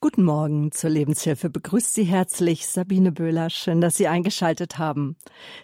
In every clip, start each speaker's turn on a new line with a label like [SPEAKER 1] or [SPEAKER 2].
[SPEAKER 1] Guten Morgen zur Lebenshilfe. Begrüßt Sie herzlich Sabine Böhler. Schön, dass Sie eingeschaltet haben.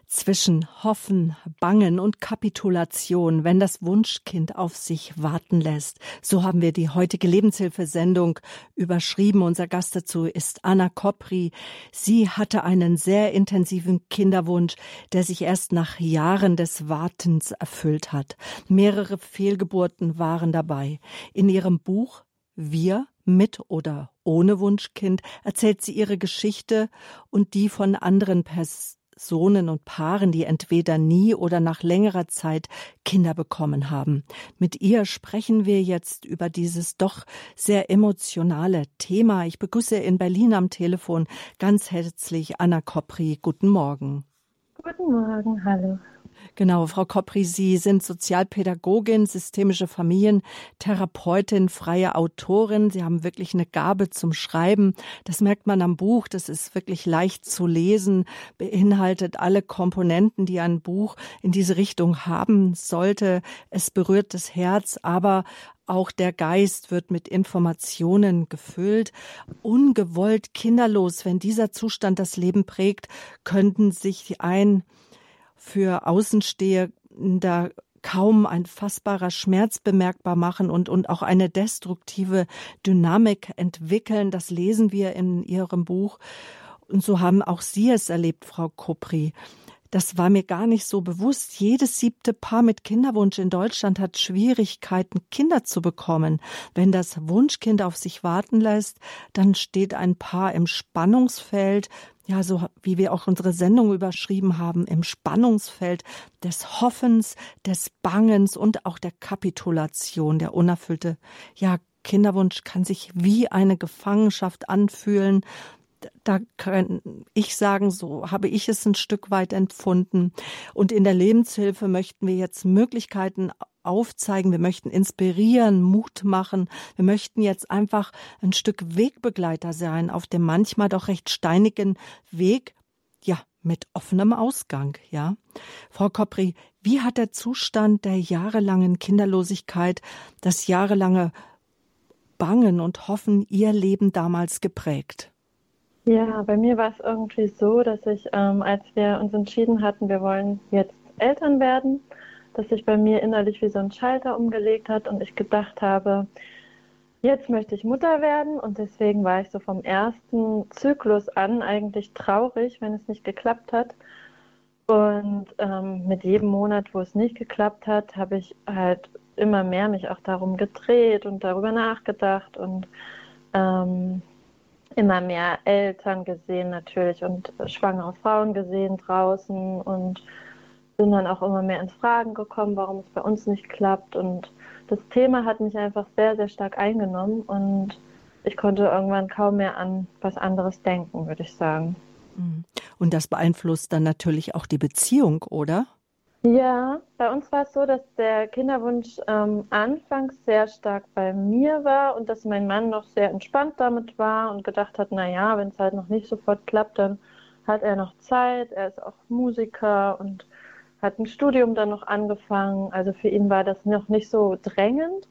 [SPEAKER 1] Zwischen Hoffen, Bangen und Kapitulation, wenn das Wunschkind auf sich warten lässt. So haben wir die heutige Lebenshilfesendung überschrieben. Unser Gast dazu ist Anna Kopri. Sie hatte einen sehr intensiven Kinderwunsch, der sich erst nach Jahren des Wartens erfüllt hat. Mehrere Fehlgeburten waren dabei. In ihrem Buch Wir mit oder ohne Wunschkind erzählt sie ihre Geschichte und die von anderen Personen und Paaren, die entweder nie oder nach längerer Zeit Kinder bekommen haben. Mit ihr sprechen wir jetzt über dieses doch sehr emotionale Thema. Ich begrüße in Berlin am Telefon ganz herzlich Anna Kopri. Guten Morgen.
[SPEAKER 2] Guten Morgen, hallo.
[SPEAKER 1] Genau, Frau Kopri, Sie sind Sozialpädagogin, systemische Familientherapeutin, freie Autorin. Sie haben wirklich eine Gabe zum Schreiben. Das merkt man am Buch. Das ist wirklich leicht zu lesen, beinhaltet alle Komponenten, die ein Buch in diese Richtung haben sollte. Es berührt das Herz, aber auch der Geist wird mit Informationen gefüllt. Ungewollt kinderlos, wenn dieser Zustand das Leben prägt, könnten sich ein für Außenstehender kaum ein fassbarer Schmerz bemerkbar machen und, und auch eine destruktive Dynamik entwickeln. Das lesen wir in Ihrem Buch. Und so haben auch Sie es erlebt, Frau Kopri. Das war mir gar nicht so bewusst. Jedes siebte Paar mit Kinderwunsch in Deutschland hat Schwierigkeiten, Kinder zu bekommen. Wenn das Wunschkind auf sich warten lässt, dann steht ein Paar im Spannungsfeld ja, so wie wir auch unsere Sendung überschrieben haben, im Spannungsfeld des Hoffens, des Bangens und auch der Kapitulation, der unerfüllte, ja, Kinderwunsch kann sich wie eine Gefangenschaft anfühlen. Da kann ich sagen, so habe ich es ein Stück weit empfunden. Und in der Lebenshilfe möchten wir jetzt Möglichkeiten aufzeigen, wir möchten inspirieren, Mut machen. Wir möchten jetzt einfach ein Stück Wegbegleiter sein auf dem manchmal doch recht steinigen Weg, ja, mit offenem Ausgang, ja. Frau Kopri, wie hat der Zustand der jahrelangen Kinderlosigkeit, das jahrelange Bangen und Hoffen Ihr Leben damals geprägt?
[SPEAKER 2] Ja, bei mir war es irgendwie so, dass ich, ähm, als wir uns entschieden hatten, wir wollen jetzt Eltern werden, dass sich bei mir innerlich wie so ein Schalter umgelegt hat und ich gedacht habe, jetzt möchte ich Mutter werden und deswegen war ich so vom ersten Zyklus an eigentlich traurig, wenn es nicht geklappt hat. Und ähm, mit jedem Monat, wo es nicht geklappt hat, habe ich halt immer mehr mich auch darum gedreht und darüber nachgedacht und ähm, immer mehr Eltern gesehen natürlich und schwangere Frauen gesehen draußen und bin dann auch immer mehr ins Fragen gekommen, warum es bei uns nicht klappt. Und das Thema hat mich einfach sehr, sehr stark eingenommen und ich konnte irgendwann kaum mehr an was anderes denken, würde ich sagen.
[SPEAKER 1] Mhm. Und das beeinflusst dann natürlich auch die Beziehung, oder?
[SPEAKER 2] Ja, bei uns war es so, dass der Kinderwunsch ähm, anfangs sehr stark bei mir war und dass mein Mann noch sehr entspannt damit war und gedacht hat, na ja, wenn es halt noch nicht sofort klappt, dann hat er noch Zeit. Er ist auch Musiker und hat ein Studium dann noch angefangen. Also für ihn war das noch nicht so drängend.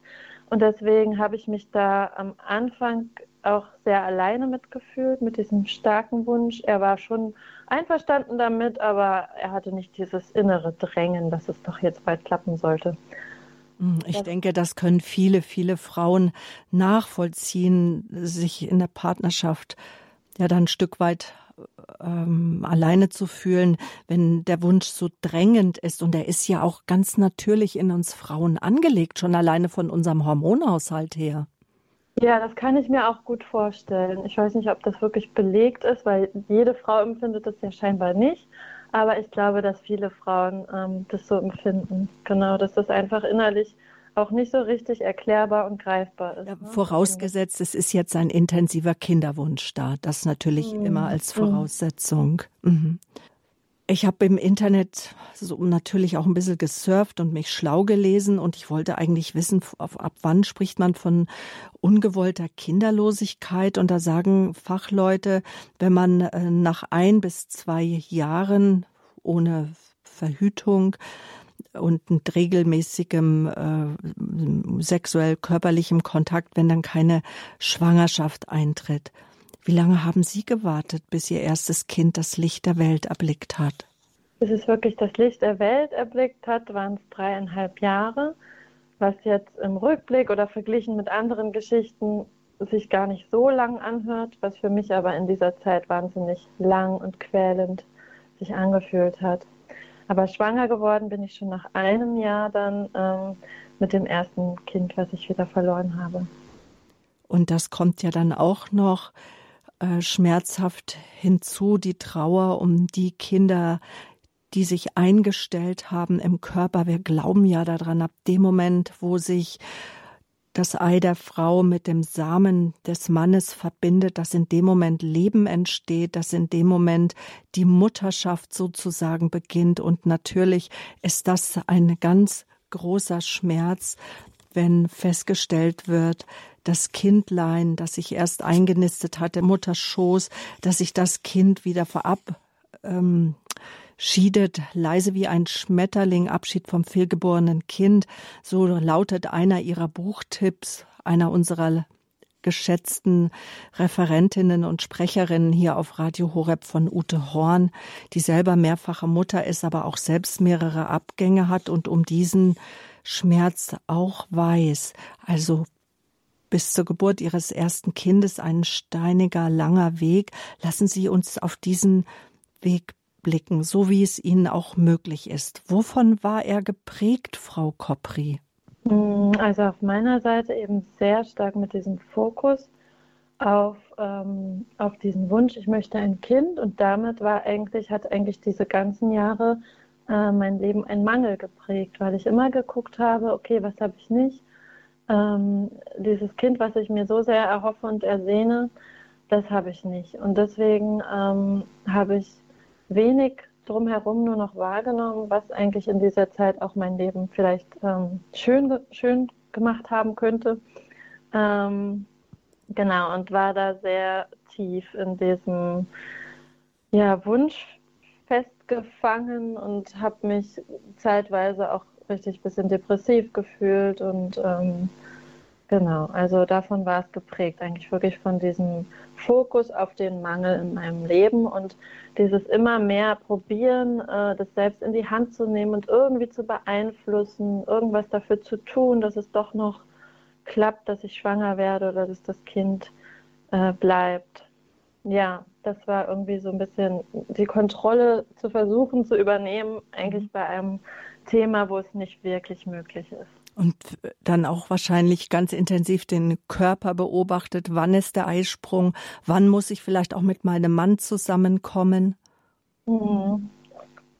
[SPEAKER 2] Und deswegen habe ich mich da am Anfang auch sehr alleine mitgefühlt, mit diesem starken Wunsch. Er war schon einverstanden damit, aber er hatte nicht dieses innere Drängen, dass es doch jetzt bald klappen sollte.
[SPEAKER 1] Hm, ich denke, das können viele, viele Frauen nachvollziehen, sich in der Partnerschaft ja dann ein Stück weit ähm, alleine zu fühlen, wenn der Wunsch so drängend ist. Und er ist ja auch ganz natürlich in uns Frauen angelegt, schon alleine von unserem Hormonhaushalt her.
[SPEAKER 2] Ja, das kann ich mir auch gut vorstellen. Ich weiß nicht, ob das wirklich belegt ist, weil jede Frau empfindet das ja scheinbar nicht. Aber ich glaube, dass viele Frauen ähm, das so empfinden. Genau, dass das einfach innerlich auch nicht so richtig erklärbar und greifbar ist.
[SPEAKER 1] Ne? Vorausgesetzt, es ist jetzt ein intensiver Kinderwunsch da. Das natürlich mhm. immer als mhm. Voraussetzung. Mhm. Ich habe im Internet so natürlich auch ein bisschen gesurft und mich schlau gelesen und ich wollte eigentlich wissen, ab wann spricht man von ungewollter Kinderlosigkeit und da sagen Fachleute, wenn man äh, nach ein bis zwei Jahren ohne Verhütung und mit regelmäßigem äh, sexuell körperlichem Kontakt, wenn dann keine Schwangerschaft eintritt. Wie lange haben Sie gewartet, bis Ihr erstes Kind das Licht der Welt erblickt hat?
[SPEAKER 2] Bis es wirklich das Licht der Welt erblickt hat, waren es dreieinhalb Jahre, was jetzt im Rückblick oder verglichen mit anderen Geschichten sich gar nicht so lang anhört, was für mich aber in dieser Zeit wahnsinnig lang und quälend sich angefühlt hat. Aber schwanger geworden bin ich schon nach einem Jahr dann ähm, mit dem ersten Kind, was ich wieder verloren habe.
[SPEAKER 1] Und das kommt ja dann auch noch äh, schmerzhaft hinzu, die Trauer um die Kinder, die sich eingestellt haben im Körper. Wir glauben ja daran, ab dem Moment, wo sich das Ei der Frau mit dem Samen des Mannes verbindet, dass in dem Moment Leben entsteht, dass in dem Moment die Mutterschaft sozusagen beginnt. Und natürlich ist das ein ganz großer Schmerz, wenn festgestellt wird, das Kindlein, das sich erst eingenistet hat, der Mutterschoß, dass sich das Kind wieder verab ähm, leise wie ein Schmetterling Abschied vom fehlgeborenen Kind. So lautet einer ihrer Buchtipps, einer unserer geschätzten Referentinnen und Sprecherinnen hier auf Radio Horeb von Ute Horn, die selber mehrfache Mutter ist, aber auch selbst mehrere Abgänge hat und um diesen Schmerz auch weiß. Also bis zur Geburt ihres ersten Kindes ein steiniger, langer Weg. Lassen Sie uns auf diesen Weg zurückblicken, so wie es Ihnen auch möglich ist. Wovon war er geprägt, Frau Kopri?
[SPEAKER 2] Mm, also auf meiner Seite eben sehr stark mit diesem Fokus auf, ähm, auf diesen Wunsch, ich möchte ein Kind und damit war eigentlich, hat eigentlich diese ganzen Jahre äh, mein Leben ein Mangel geprägt, weil ich immer geguckt habe, okay, was habe ich nicht? Ähm, dieses Kind, was ich mir so sehr erhoffe und ersehne, das habe ich nicht. Und deswegen ähm, habe ich wenig drumherum nur noch wahrgenommen, was eigentlich in dieser Zeit auch mein Leben vielleicht ähm, schön, schön gemacht haben könnte. Ähm, genau, und war da sehr tief in diesem ja, Wunsch festgefangen und habe mich zeitweise auch richtig ein bisschen depressiv gefühlt und ähm, Genau, also davon war es geprägt, eigentlich wirklich von diesem Fokus auf den Mangel in meinem Leben und dieses immer mehr probieren, äh, das selbst in die Hand zu nehmen und irgendwie zu beeinflussen, irgendwas dafür zu tun, dass es doch noch klappt, dass ich schwanger werde oder dass das Kind äh, bleibt. Ja, das war irgendwie so ein bisschen die Kontrolle zu versuchen zu übernehmen, eigentlich mhm. bei einem Thema, wo es nicht wirklich möglich ist.
[SPEAKER 1] Und dann auch wahrscheinlich ganz intensiv den Körper beobachtet. Wann ist der Eisprung? Wann muss ich vielleicht auch mit meinem Mann zusammenkommen?
[SPEAKER 2] Mhm.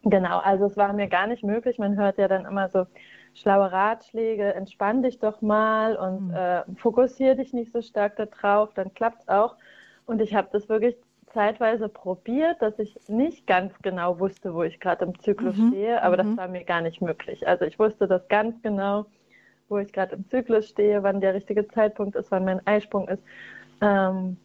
[SPEAKER 2] Genau, also es war mir gar nicht möglich. Man hört ja dann immer so schlaue Ratschläge, entspann dich doch mal und mhm. äh, fokussiere dich nicht so stark darauf, dann klappt es auch. Und ich habe das wirklich zeitweise probiert, dass ich nicht ganz genau wusste, wo ich gerade im Zyklus mhm. stehe, aber mhm. das war mir gar nicht möglich. Also ich wusste das ganz genau wo ich gerade im Zyklus stehe, wann der richtige Zeitpunkt ist, wann mein Eisprung ist. Ähm,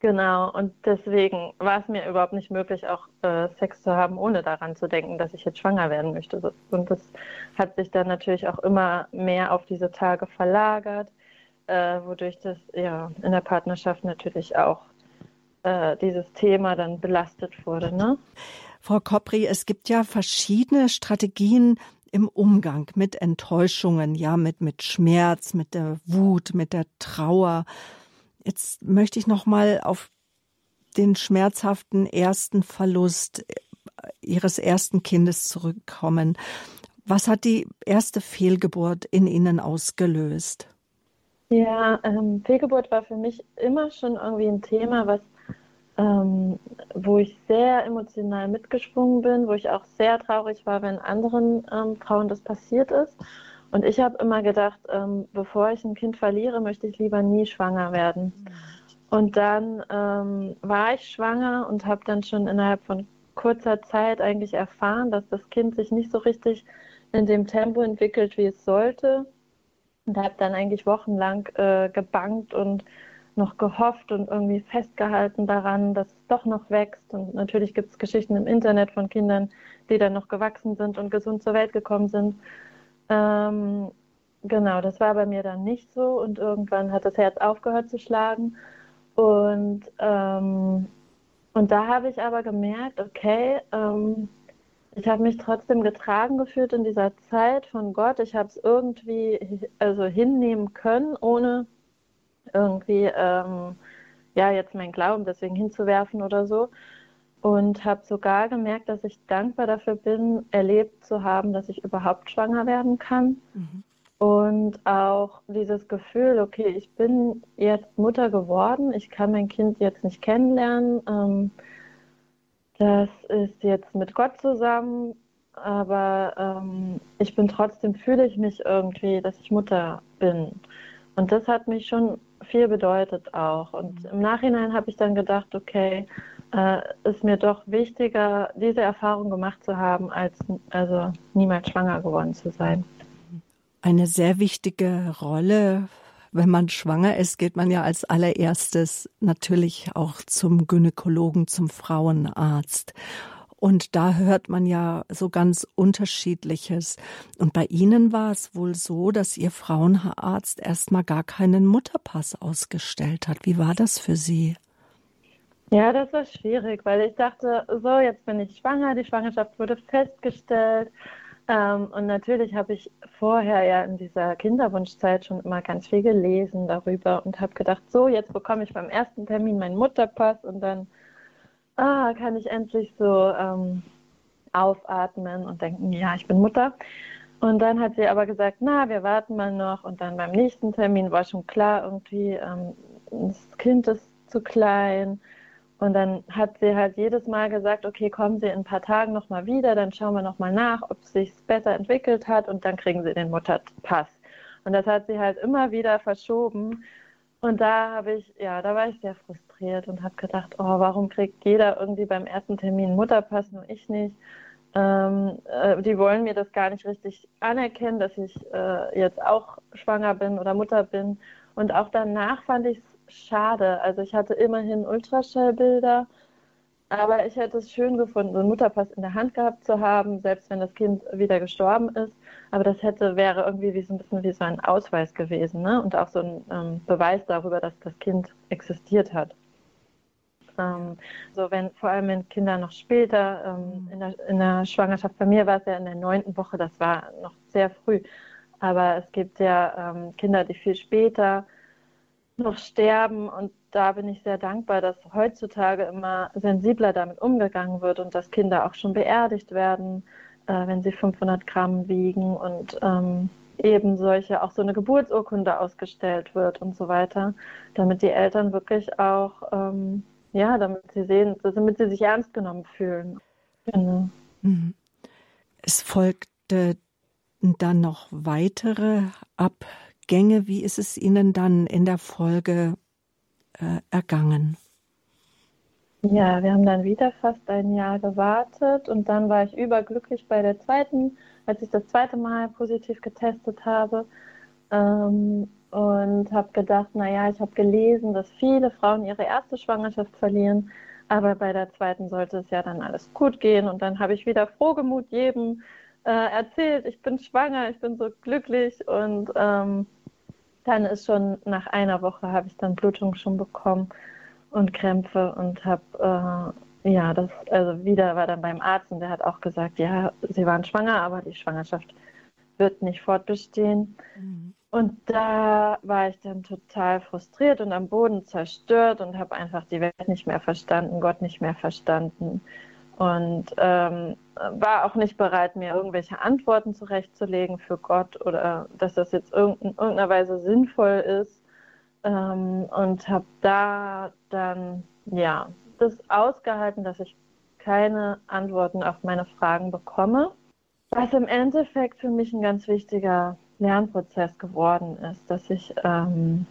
[SPEAKER 2] genau, und deswegen war es mir überhaupt nicht möglich, auch äh, Sex zu haben, ohne daran zu denken, dass ich jetzt schwanger werden möchte. Und das hat sich dann natürlich auch immer mehr auf diese Tage verlagert, äh, wodurch das ja in der Partnerschaft natürlich auch äh, dieses Thema dann belastet wurde. Ne?
[SPEAKER 1] Frau Kopri, es gibt ja verschiedene Strategien, im Umgang mit Enttäuschungen, ja, mit, mit Schmerz, mit der Wut, mit der Trauer. Jetzt möchte ich noch mal auf den schmerzhaften ersten Verlust äh, Ihres ersten Kindes zurückkommen. Was hat die erste Fehlgeburt in Ihnen ausgelöst?
[SPEAKER 2] Ja, ähm, Fehlgeburt war für mich immer schon irgendwie ein Thema, was ähm, wo ich sehr emotional mitgeschwungen bin, wo ich auch sehr traurig war, wenn anderen ähm, Frauen das passiert ist. Und ich habe immer gedacht, ähm, bevor ich ein Kind verliere, möchte ich lieber nie schwanger werden. Und dann ähm, war ich schwanger und habe dann schon innerhalb von kurzer Zeit eigentlich erfahren, dass das Kind sich nicht so richtig in dem Tempo entwickelt, wie es sollte. Und habe dann eigentlich wochenlang äh, gebankt und noch gehofft und irgendwie festgehalten daran, dass es doch noch wächst. Und natürlich gibt es Geschichten im Internet von Kindern, die dann noch gewachsen sind und gesund zur Welt gekommen sind. Ähm, genau, das war bei mir dann nicht so und irgendwann hat das Herz aufgehört zu schlagen. Und, ähm, und da habe ich aber gemerkt, okay, ähm, ich habe mich trotzdem getragen gefühlt in dieser Zeit von Gott. Ich habe es irgendwie also hinnehmen können, ohne irgendwie ähm, ja jetzt meinen Glauben deswegen hinzuwerfen oder so. Und habe sogar gemerkt, dass ich dankbar dafür bin, erlebt zu haben, dass ich überhaupt schwanger werden kann. Mhm. Und auch dieses Gefühl, okay, ich bin jetzt Mutter geworden, ich kann mein Kind jetzt nicht kennenlernen. Ähm, das ist jetzt mit Gott zusammen, aber ähm, ich bin trotzdem, fühle ich mich irgendwie, dass ich Mutter bin. Und das hat mich schon viel bedeutet auch. Und mhm. im Nachhinein habe ich dann gedacht, okay, äh, ist mir doch wichtiger, diese Erfahrung gemacht zu haben, als also niemals schwanger geworden zu sein.
[SPEAKER 1] Eine sehr wichtige Rolle wenn man schwanger ist, geht man ja als allererstes natürlich auch zum Gynäkologen, zum Frauenarzt. Und da hört man ja so ganz unterschiedliches. Und bei Ihnen war es wohl so, dass Ihr Frauenarzt erstmal gar keinen Mutterpass ausgestellt hat. Wie war das für Sie?
[SPEAKER 2] Ja, das war schwierig, weil ich dachte, so, jetzt bin ich schwanger, die Schwangerschaft wurde festgestellt. Ähm, und natürlich habe ich vorher ja in dieser Kinderwunschzeit schon immer ganz viel gelesen darüber und habe gedacht, so, jetzt bekomme ich beim ersten Termin meinen Mutterpass und dann ah, kann ich endlich so ähm, aufatmen und denken, ja, ich bin Mutter. Und dann hat sie aber gesagt, na, wir warten mal noch. Und dann beim nächsten Termin war schon klar, irgendwie, ähm, das Kind ist zu klein. Und dann hat sie halt jedes Mal gesagt, okay, kommen Sie in ein paar Tagen nochmal wieder, dann schauen wir nochmal nach, ob es sich besser entwickelt hat und dann kriegen Sie den Mutterpass. Und das hat sie halt immer wieder verschoben. Und da habe ich, ja, da war ich sehr frustriert und habe gedacht, oh, warum kriegt jeder irgendwie beim ersten Termin Mutterpass, nur ich nicht? Ähm, äh, die wollen mir das gar nicht richtig anerkennen, dass ich äh, jetzt auch schwanger bin oder Mutter bin. Und auch danach fand ich es schade. Also ich hatte immerhin Ultraschallbilder, aber ich hätte es schön gefunden, so einen Mutterpass in der Hand gehabt zu haben, selbst wenn das Kind wieder gestorben ist. Aber das hätte wäre irgendwie wie so ein bisschen wie so ein Ausweis gewesen, ne? Und auch so ein ähm, Beweis darüber, dass das Kind existiert hat. Ähm, so wenn vor allem wenn Kinder noch später ähm, in, der, in der Schwangerschaft, bei mir war es ja in der neunten Woche, das war noch sehr früh. Aber es gibt ja ähm, Kinder, die viel später noch sterben. Und da bin ich sehr dankbar, dass heutzutage immer sensibler damit umgegangen wird und dass Kinder auch schon beerdigt werden, äh, wenn sie 500 Gramm wiegen und ähm, eben solche, auch so eine Geburtsurkunde ausgestellt wird und so weiter, damit die Eltern wirklich auch, ähm, ja, damit sie sehen, damit sie sich ernst genommen fühlen. Genau. Mhm.
[SPEAKER 1] Es folgte dann noch weitere ab Gänge. Wie ist es Ihnen dann in der Folge äh, ergangen?
[SPEAKER 2] Ja, wir haben dann wieder fast ein Jahr gewartet und dann war ich überglücklich bei der zweiten, als ich das zweite Mal positiv getestet habe ähm, und habe gedacht, naja, ich habe gelesen, dass viele Frauen ihre erste Schwangerschaft verlieren, aber bei der zweiten sollte es ja dann alles gut gehen und dann habe ich wieder frohgemut jedem äh, erzählt, ich bin schwanger, ich bin so glücklich und ähm, dann ist schon nach einer Woche habe ich dann Blutung schon bekommen und Krämpfe und habe äh, ja das also wieder war dann beim Arzt und der hat auch gesagt, ja, sie waren schwanger, aber die Schwangerschaft wird nicht fortbestehen. Mhm. Und da war ich dann total frustriert und am Boden zerstört und habe einfach die Welt nicht mehr verstanden, Gott nicht mehr verstanden und ähm, war auch nicht bereit, mir irgendwelche Antworten zurechtzulegen für Gott oder dass das jetzt in irgendeiner Weise sinnvoll ist. Ähm, und habe da dann, ja, das ausgehalten, dass ich keine Antworten auf meine Fragen bekomme. Was im Endeffekt für mich ein ganz wichtiger Lernprozess geworden ist, dass ich ähm,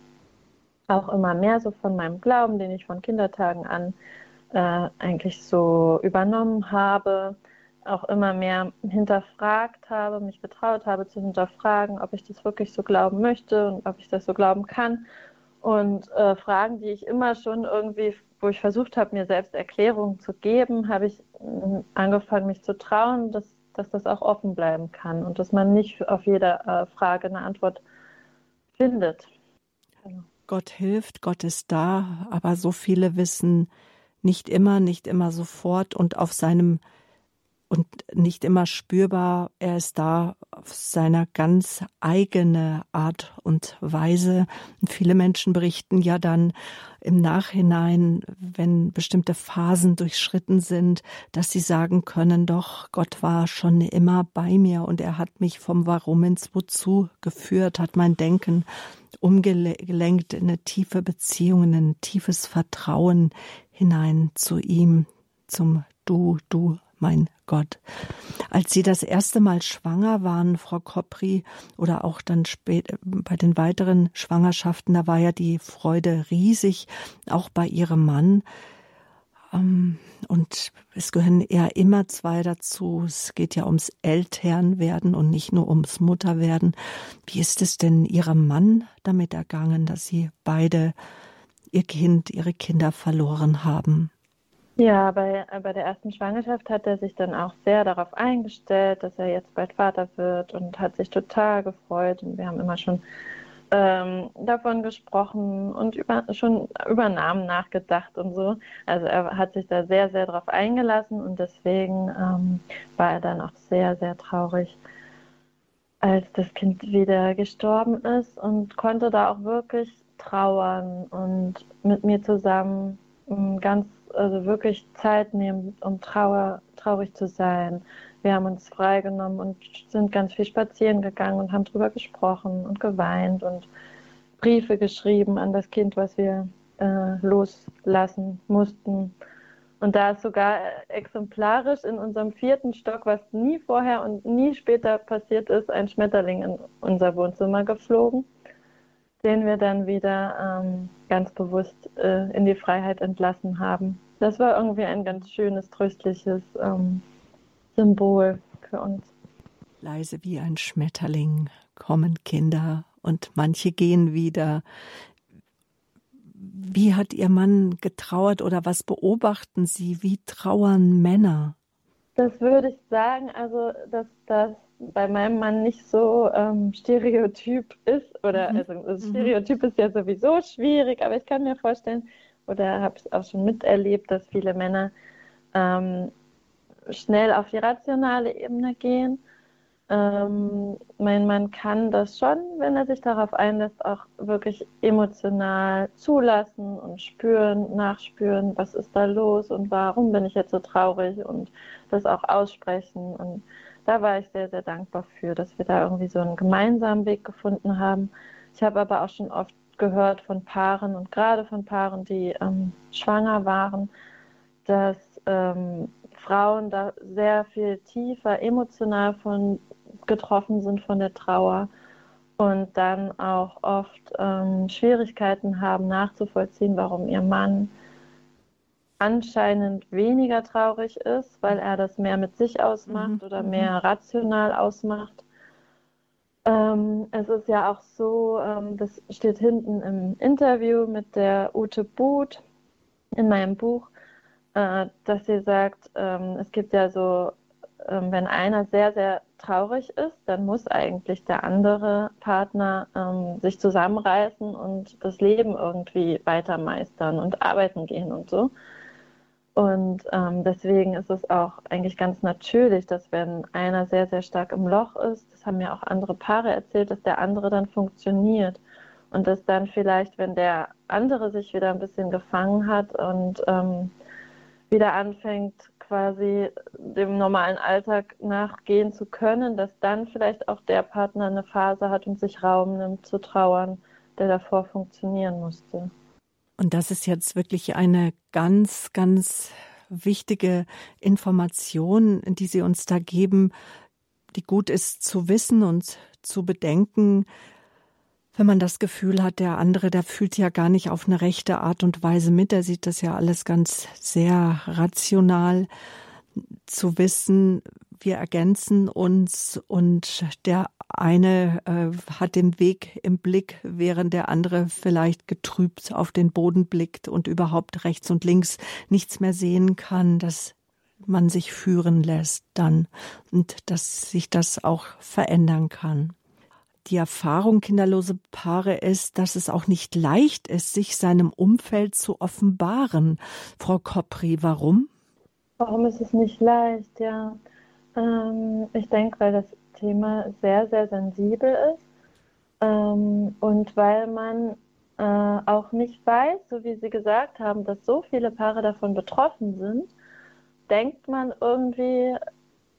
[SPEAKER 2] auch immer mehr so von meinem Glauben, den ich von Kindertagen an äh, eigentlich so übernommen habe, auch immer mehr hinterfragt habe, mich getraut habe zu hinterfragen, ob ich das wirklich so glauben möchte und ob ich das so glauben kann. Und äh, Fragen, die ich immer schon irgendwie, wo ich versucht habe, mir selbst Erklärungen zu geben, habe ich äh, angefangen, mich zu trauen, dass, dass das auch offen bleiben kann und dass man nicht auf jede äh, Frage eine Antwort findet.
[SPEAKER 1] Genau. Gott hilft, Gott ist da, aber so viele wissen nicht immer, nicht immer sofort und auf seinem und nicht immer spürbar. Er ist da auf seiner ganz eigene Art und Weise. Und viele Menschen berichten ja dann im Nachhinein, wenn bestimmte Phasen durchschritten sind, dass sie sagen können, doch, Gott war schon immer bei mir und er hat mich vom Warum ins Wozu geführt, hat mein Denken umgelenkt in eine tiefe Beziehung, in ein tiefes Vertrauen hinein zu ihm, zum Du, du mein Gott. Als Sie das erste Mal schwanger waren, Frau Kopri, oder auch dann spät bei den weiteren Schwangerschaften, da war ja die Freude riesig, auch bei Ihrem Mann. Ähm, und es gehören eher immer zwei dazu. Es geht ja ums Elternwerden und nicht nur ums Mutterwerden. Wie ist es denn Ihrem Mann damit ergangen, dass Sie beide Ihr Kind, Ihre Kinder verloren haben?
[SPEAKER 2] Ja, bei, bei der ersten Schwangerschaft hat er sich dann auch sehr darauf eingestellt, dass er jetzt bald Vater wird und hat sich total gefreut. Und wir haben immer schon ähm, davon gesprochen und über, schon über Namen nachgedacht und so. Also er hat sich da sehr, sehr darauf eingelassen und deswegen ähm, war er dann auch sehr, sehr traurig, als das Kind wieder gestorben ist und konnte da auch wirklich trauern und mit mir zusammen ähm, ganz also wirklich Zeit nehmen, um Trauer, traurig zu sein. Wir haben uns freigenommen und sind ganz viel spazieren gegangen und haben darüber gesprochen und geweint und Briefe geschrieben an das Kind, was wir äh, loslassen mussten. Und da ist sogar exemplarisch in unserem vierten Stock, was nie vorher und nie später passiert ist, ein Schmetterling in unser Wohnzimmer geflogen, den wir dann wieder ähm, ganz bewusst äh, in die Freiheit entlassen haben das war irgendwie ein ganz schönes, tröstliches ähm, Symbol für uns.
[SPEAKER 1] Leise wie ein Schmetterling kommen Kinder und manche gehen wieder. Wie hat Ihr Mann getrauert oder was beobachten Sie? Wie trauern Männer?
[SPEAKER 2] Das würde ich sagen, also dass das bei meinem Mann nicht so ähm, stereotyp ist. Oder mhm. also das mhm. Stereotyp ist ja sowieso schwierig, aber ich kann mir vorstellen, oder habe es auch schon miterlebt, dass viele Männer ähm, schnell auf die rationale Ebene gehen. Ähm, mein Mann kann das schon, wenn er sich darauf einlässt, auch wirklich emotional zulassen und spüren, nachspüren, was ist da los und warum bin ich jetzt so traurig und das auch aussprechen. Und da war ich sehr, sehr dankbar für, dass wir da irgendwie so einen gemeinsamen Weg gefunden haben. Ich habe aber auch schon oft gehört von Paaren und gerade von Paaren, die ähm, schwanger waren, dass ähm, Frauen da sehr viel tiefer emotional von getroffen sind von der Trauer und dann auch oft ähm, Schwierigkeiten haben nachzuvollziehen, warum ihr Mann anscheinend weniger traurig ist, weil er das mehr mit sich ausmacht mhm. oder mhm. mehr rational ausmacht ähm, es ist ja auch so, ähm, das steht hinten im Interview mit der Ute Buth in meinem Buch, äh, dass sie sagt, ähm, es gibt ja so, ähm, wenn einer sehr, sehr traurig ist, dann muss eigentlich der andere Partner ähm, sich zusammenreißen und das Leben irgendwie weiter meistern und arbeiten gehen und so. Und ähm, deswegen ist es auch eigentlich ganz natürlich, dass wenn einer sehr, sehr stark im Loch ist, das haben mir auch andere Paare erzählt, dass der andere dann funktioniert. Und dass dann vielleicht, wenn der andere sich wieder ein bisschen gefangen hat und ähm, wieder anfängt, quasi dem normalen Alltag nachgehen zu können, dass dann vielleicht auch der Partner eine Phase hat und sich Raum nimmt zu trauern, der davor funktionieren musste.
[SPEAKER 1] Und das ist jetzt wirklich eine ganz, ganz wichtige Information, die Sie uns da geben, die gut ist zu wissen und zu bedenken, wenn man das Gefühl hat, der andere, der fühlt ja gar nicht auf eine rechte Art und Weise mit, der sieht das ja alles ganz sehr rational, zu wissen, wir ergänzen uns und der eine äh, hat den Weg im Blick, während der andere vielleicht getrübt auf den Boden blickt und überhaupt rechts und links nichts mehr sehen kann, dass man sich führen lässt dann und dass sich das auch verändern kann. Die Erfahrung kinderlose Paare ist, dass es auch nicht leicht ist, sich seinem Umfeld zu offenbaren. Frau Kopri, warum?
[SPEAKER 2] Warum ist es nicht leicht? Ja, ähm, ich denke, weil das Thema sehr, sehr sensibel ist ähm, und weil man äh, auch nicht weiß, so wie Sie gesagt haben, dass so viele Paare davon betroffen sind, denkt man irgendwie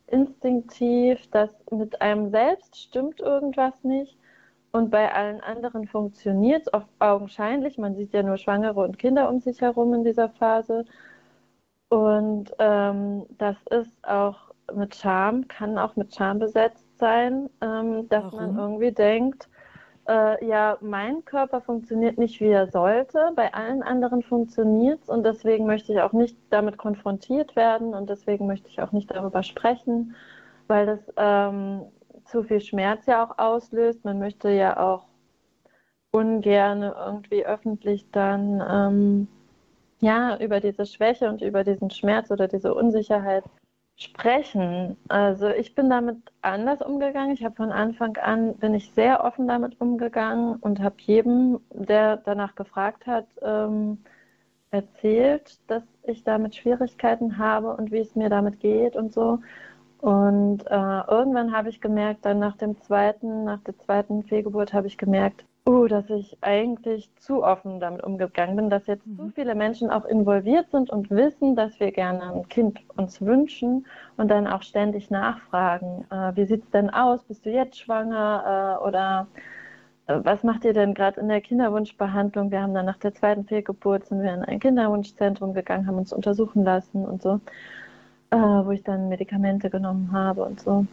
[SPEAKER 2] instinktiv, dass mit einem selbst stimmt irgendwas nicht und bei allen anderen funktioniert es oft augenscheinlich. Man sieht ja nur Schwangere und Kinder um sich herum in dieser Phase. Und ähm, das ist auch mit Scham, kann auch mit Scham besetzt sein, ähm, dass Warum? man irgendwie denkt, äh, ja, mein Körper funktioniert nicht, wie er sollte, bei allen anderen funktioniert es und deswegen möchte ich auch nicht damit konfrontiert werden und deswegen möchte ich auch nicht darüber sprechen, weil das ähm, zu viel Schmerz ja auch auslöst. Man möchte ja auch ungern irgendwie öffentlich dann ähm, ja über diese Schwäche und über diesen Schmerz oder diese Unsicherheit sprechen. Also ich bin damit anders umgegangen. Ich habe von Anfang an bin ich sehr offen damit umgegangen und habe jedem, der danach gefragt hat, ähm, erzählt, dass ich damit Schwierigkeiten habe und wie es mir damit geht und so. Und äh, irgendwann habe ich gemerkt, dann nach dem zweiten, nach der zweiten Fehlgeburt habe ich gemerkt, Oh, dass ich eigentlich zu offen damit umgegangen bin, dass jetzt mhm. zu viele Menschen auch involviert sind und wissen, dass wir gerne ein Kind uns wünschen und dann auch ständig nachfragen, äh, wie sieht es denn aus? Bist du jetzt schwanger? Äh, oder äh, was macht ihr denn gerade in der Kinderwunschbehandlung? Wir haben dann nach der zweiten Fehlgeburt sind wir in ein Kinderwunschzentrum gegangen, haben uns untersuchen lassen und so, äh, wo ich dann Medikamente genommen habe und so.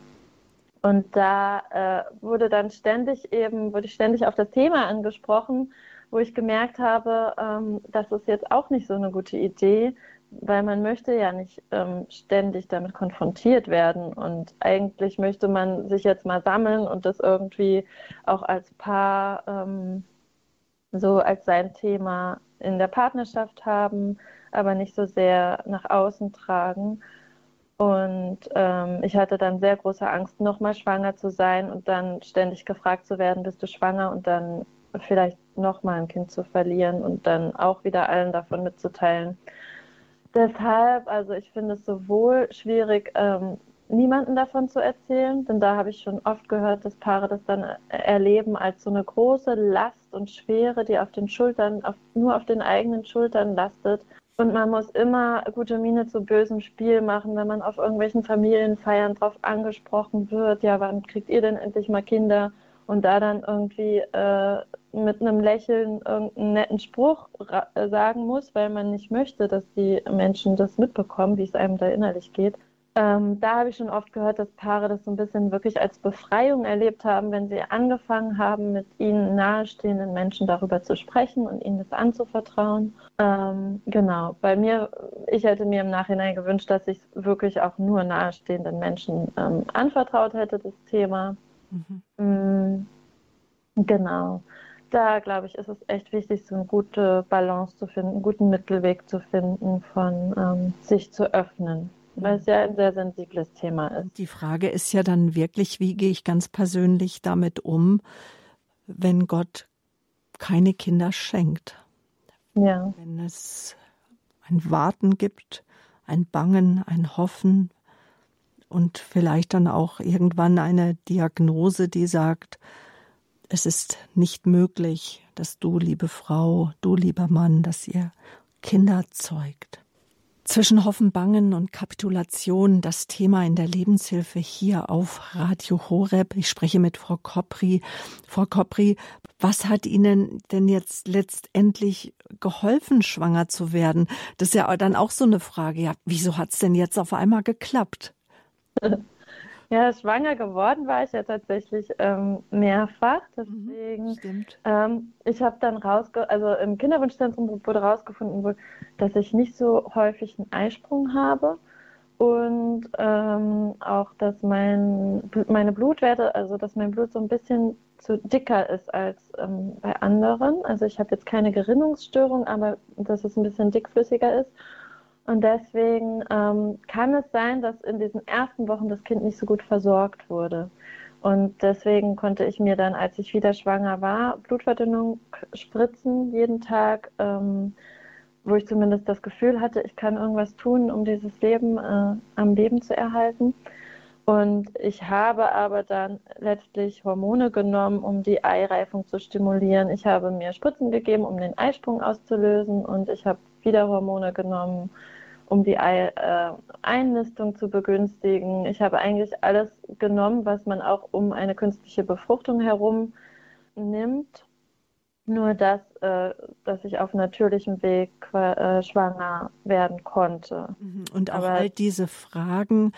[SPEAKER 2] Und da äh, wurde dann ständig eben, wurde ich ständig auf das Thema angesprochen, wo ich gemerkt habe, ähm, das ist jetzt auch nicht so eine gute Idee, weil man möchte ja nicht ähm, ständig damit konfrontiert werden. Und eigentlich möchte man sich jetzt mal sammeln und das irgendwie auch als Paar ähm, so als sein Thema in der Partnerschaft haben, aber nicht so sehr nach außen tragen. Und ähm, ich hatte dann sehr große Angst, nochmal schwanger zu sein und dann ständig gefragt zu werden, bist du schwanger und dann vielleicht nochmal ein Kind zu verlieren und dann auch wieder allen davon mitzuteilen. Deshalb, also ich finde es sowohl schwierig, ähm, niemanden davon zu erzählen, denn da habe ich schon oft gehört, dass Paare das dann erleben als so eine große Last und Schwere, die auf den Schultern, auf, nur auf den eigenen Schultern lastet und man muss immer gute Miene zu bösem Spiel machen, wenn man auf irgendwelchen Familienfeiern drauf angesprochen wird, ja, wann kriegt ihr denn endlich mal Kinder? Und da dann irgendwie äh, mit einem Lächeln irgendeinen netten Spruch sagen muss, weil man nicht möchte, dass die Menschen das mitbekommen, wie es einem da innerlich geht. Ähm, da habe ich schon oft gehört, dass Paare das so ein bisschen wirklich als Befreiung erlebt haben, wenn sie angefangen haben, mit ihnen nahestehenden Menschen darüber zu sprechen und ihnen das anzuvertrauen. Ähm, genau, bei mir, ich hätte mir im Nachhinein gewünscht, dass ich es wirklich auch nur nahestehenden Menschen ähm, anvertraut hätte, das Thema. Mhm. Mm, genau. Da, glaube ich, ist es echt wichtig, so eine gute Balance zu finden, einen guten Mittelweg zu finden, von ähm, sich zu öffnen weil es ja ein sehr sensibles Thema ist.
[SPEAKER 1] Die Frage ist ja dann wirklich, wie gehe ich ganz persönlich damit um, wenn Gott keine Kinder schenkt? Ja. Wenn es ein Warten gibt, ein Bangen, ein Hoffen und vielleicht dann auch irgendwann eine Diagnose, die sagt, es ist nicht möglich, dass du, liebe Frau, du, lieber Mann, dass ihr Kinder zeugt. Zwischen Hoffen, Bangen und Kapitulation das Thema in der Lebenshilfe hier auf Radio Horeb. Ich spreche mit Frau Kopri. Frau Kopri, was hat Ihnen denn jetzt letztendlich geholfen, schwanger zu werden? Das ist ja dann auch so eine Frage. Ja, wieso hat es denn jetzt auf einmal geklappt?
[SPEAKER 2] Ja, schwanger geworden war ich ja tatsächlich ähm, mehrfach. Mhm, Deswegen, ähm, ich habe dann rausge, also im Kinderwunschzentrum wurde rausgefunden, dass ich nicht so häufig einen Eisprung habe und ähm, auch, dass mein, meine Blutwerte, also dass mein Blut so ein bisschen zu dicker ist als ähm, bei anderen. Also ich habe jetzt keine Gerinnungsstörung, aber dass es ein bisschen dickflüssiger ist. Und deswegen ähm, kann es sein, dass in diesen ersten Wochen das Kind nicht so gut versorgt wurde. Und deswegen konnte ich mir dann, als ich wieder schwanger war, Blutverdünnung spritzen jeden Tag. Ähm, wo ich zumindest das Gefühl hatte, ich kann irgendwas tun, um dieses Leben äh, am Leben zu erhalten. Und ich habe aber dann letztlich Hormone genommen, um die Eireifung zu stimulieren. Ich habe mir Spritzen gegeben, um den Eisprung auszulösen. Und ich habe wieder Hormone genommen, um die Ei, äh, Einnistung zu begünstigen. Ich habe eigentlich alles genommen, was man auch um eine künstliche Befruchtung herum nimmt. Nur dass, äh, dass ich auf natürlichem Weg äh, schwanger werden konnte.
[SPEAKER 1] Mhm. Und auch Aber, all diese Fragen,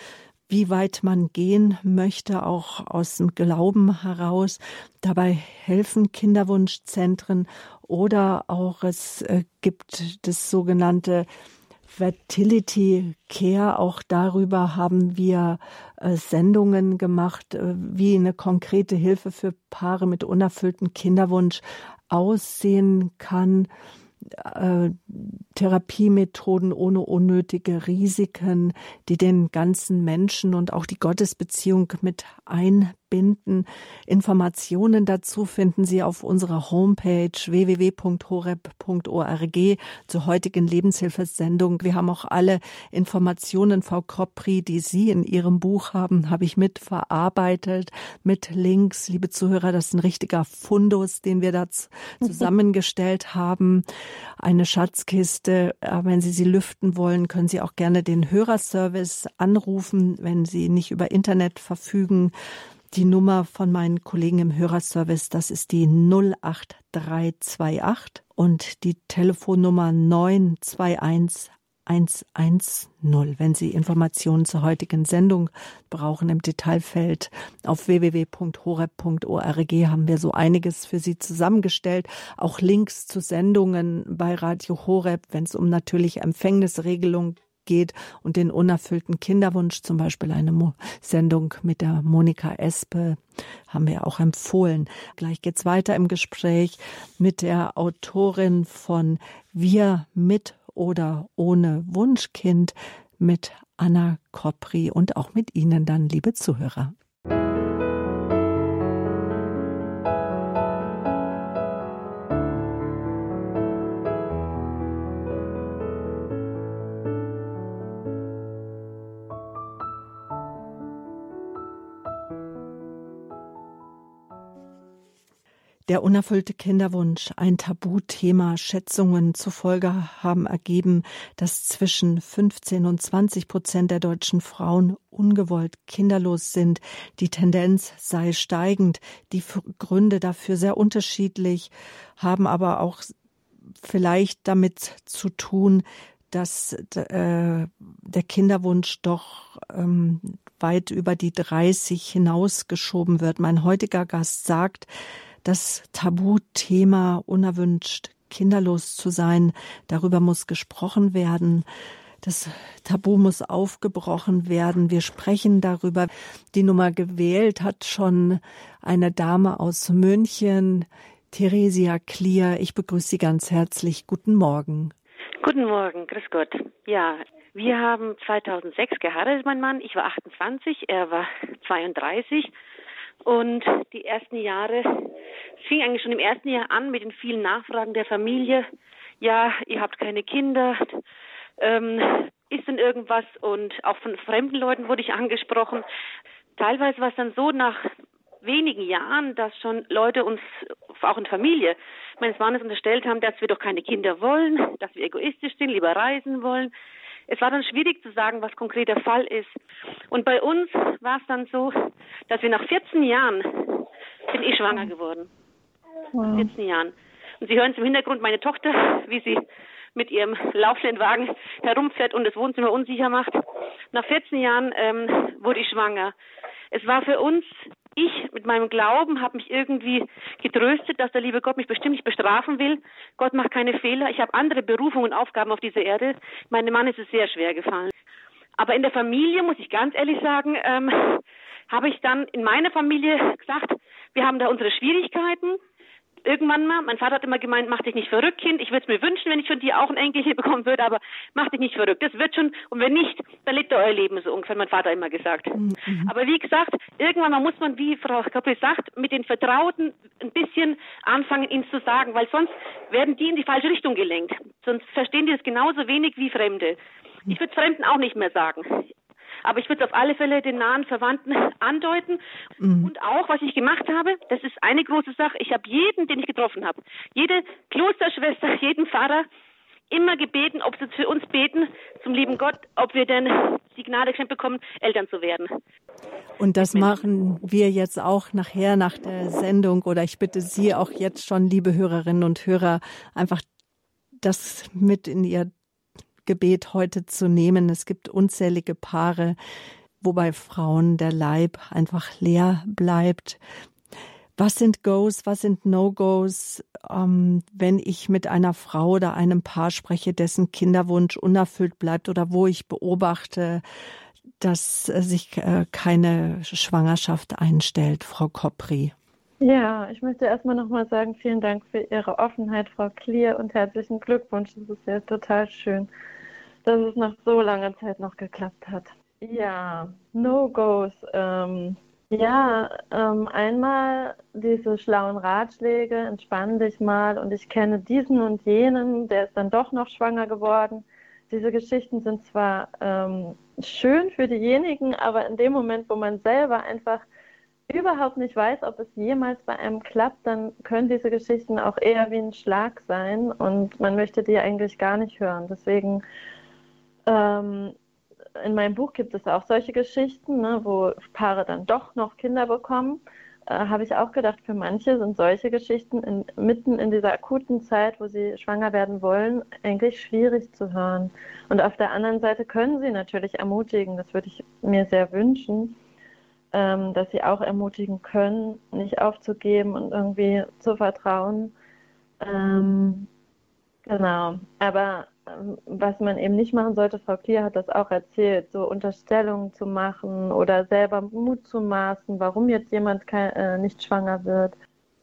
[SPEAKER 1] wie weit man gehen möchte, auch aus dem Glauben heraus. Dabei helfen Kinderwunschzentren oder auch es äh, gibt das sogenannte Fertility Care. Auch darüber haben wir äh, Sendungen gemacht, äh, wie eine konkrete Hilfe für Paare mit unerfülltem Kinderwunsch aussehen kann. Äh, Therapiemethoden ohne unnötige Risiken, die den ganzen Menschen und auch die Gottesbeziehung mit einbinden. Informationen dazu finden Sie auf unserer Homepage www.horeb.org zur heutigen Lebenshilfesendung. Wir haben auch alle Informationen, Frau Kopri, die Sie in Ihrem Buch haben, habe ich mitverarbeitet mit Links. Liebe Zuhörer, das ist ein richtiger Fundus, den wir da zusammengestellt haben. Eine Schatzkiste. Wenn Sie sie lüften wollen, können Sie auch gerne den Hörerservice anrufen, wenn Sie nicht über Internet verfügen. Die Nummer von meinen Kollegen im Hörerservice, das ist die 08328 und die Telefonnummer 921 110. Wenn Sie Informationen zur heutigen Sendung brauchen im Detailfeld auf www.horeb.org haben wir so einiges für Sie zusammengestellt. Auch Links zu Sendungen bei Radio Horeb, wenn es um natürliche Empfängnisregelung geht und den unerfüllten Kinderwunsch, zum Beispiel eine Mo Sendung mit der Monika Espe, haben wir auch empfohlen. Gleich geht's weiter im Gespräch mit der Autorin von Wir mit oder ohne Wunschkind mit Anna Kopri und auch mit Ihnen dann, liebe Zuhörer. Der unerfüllte Kinderwunsch, ein Tabuthema. Schätzungen zufolge haben ergeben, dass zwischen 15 und 20 Prozent der deutschen Frauen ungewollt kinderlos sind. Die Tendenz sei steigend. Die Gründe dafür sehr unterschiedlich, haben aber auch vielleicht damit zu tun, dass äh, der Kinderwunsch doch ähm, weit über die 30 hinausgeschoben wird. Mein heutiger Gast sagt, das Tabuthema unerwünscht kinderlos zu sein, darüber muss gesprochen werden. Das Tabu muss aufgebrochen werden. Wir sprechen darüber. Die Nummer gewählt hat schon eine Dame aus München, Theresia Klier. Ich begrüße Sie ganz herzlich. Guten Morgen.
[SPEAKER 3] Guten Morgen, grüß Gott. Ja, wir haben 2006 geheiratet, mein Mann. Ich war 28, er war 32. Und die ersten Jahre, fing eigentlich schon im ersten Jahr an mit den vielen Nachfragen der Familie. Ja, ihr habt keine Kinder. Ähm, ist denn irgendwas? Und auch von fremden Leuten wurde ich angesprochen. Teilweise war es dann so nach wenigen Jahren, dass schon Leute uns, auch in Familie, meines Mannes unterstellt haben, dass wir doch keine Kinder wollen, dass wir egoistisch sind, lieber reisen wollen. Es war dann schwierig zu sagen, was konkret der Fall ist. Und bei uns war es dann so, dass wir nach 14 Jahren bin ich schwanger geworden. Wow. 14 Jahren. Und Sie hören im Hintergrund meine Tochter, wie sie mit ihrem laufenden Wagen herumfährt und das Wohnzimmer unsicher macht. Nach 14 Jahren ähm, wurde ich schwanger. Es war für uns ich mit meinem Glauben habe mich irgendwie getröstet, dass der liebe Gott mich bestimmt nicht bestrafen will. Gott macht keine Fehler. Ich habe andere Berufungen und Aufgaben auf dieser Erde. Meinem Mann ist es sehr schwer gefallen. Aber in der Familie, muss ich ganz ehrlich sagen, ähm, habe ich dann in meiner Familie gesagt, wir haben da unsere Schwierigkeiten irgendwann mal, mein Vater hat immer gemeint, mach dich nicht verrückt, Kind. Ich würde es mir wünschen, wenn ich von dir auch ein Enkel hier bekommen würde, aber mach dich nicht verrückt. Das wird schon, und wenn nicht, dann lebt ihr euer Leben so ungefähr, mein Vater immer gesagt. Mhm. Aber wie gesagt, irgendwann mal muss man, wie Frau Kappel sagt, mit den Vertrauten ein bisschen anfangen, ihnen zu sagen, weil sonst werden die in die falsche Richtung gelenkt. Sonst verstehen die es genauso wenig wie Fremde. Ich würde Fremden auch nicht mehr sagen. Aber ich würde auf alle Fälle den nahen Verwandten andeuten. Mhm. Und auch, was ich gemacht habe, das ist eine große Sache. Ich habe jeden, den ich getroffen habe, jede Klosterschwester, jeden Pfarrer, immer gebeten, ob sie für uns beten, zum lieben Gott, ob wir denn die Gnade geschenkt bekommen, Eltern zu werden.
[SPEAKER 1] Und das machen wir jetzt auch nachher nach der Sendung oder ich bitte Sie auch jetzt schon, liebe Hörerinnen und Hörer, einfach das mit in Ihr Gebet heute zu nehmen. Es gibt unzählige Paare, wobei Frauen der Leib einfach leer bleibt. Was sind Goes, was sind No-Gos, ähm, wenn ich mit einer Frau oder einem Paar spreche, dessen Kinderwunsch unerfüllt bleibt oder wo ich beobachte, dass sich äh, keine Schwangerschaft einstellt, Frau Kopri?
[SPEAKER 2] Ja, ich möchte erstmal nochmal sagen, vielen Dank für Ihre Offenheit, Frau Klier, und herzlichen Glückwunsch. Das ist ja total schön dass es nach so langer Zeit noch geklappt hat. Ja, No-Gos. Ähm, ja, ähm, einmal diese schlauen Ratschläge, entspann dich mal und ich kenne diesen und jenen, der ist dann doch noch schwanger geworden. Diese Geschichten sind zwar ähm, schön für diejenigen, aber in dem Moment, wo man selber einfach überhaupt nicht weiß, ob es jemals bei einem klappt, dann können diese Geschichten auch eher wie ein Schlag sein und man möchte die eigentlich gar nicht hören. Deswegen ähm, in meinem Buch gibt es auch solche Geschichten, ne, wo Paare dann doch noch Kinder bekommen. Äh, Habe ich auch gedacht, für manche sind solche Geschichten in, mitten in dieser akuten Zeit, wo sie schwanger werden wollen, eigentlich schwierig zu hören. Und auf der anderen Seite können sie natürlich ermutigen, das würde ich mir sehr wünschen, ähm, dass sie auch ermutigen können, nicht aufzugeben und irgendwie zu vertrauen. Ähm, genau, aber was man eben nicht machen sollte, Frau Klier hat das auch erzählt, so Unterstellungen zu machen oder selber Mut zu maßen, warum jetzt jemand kein, äh, nicht schwanger wird.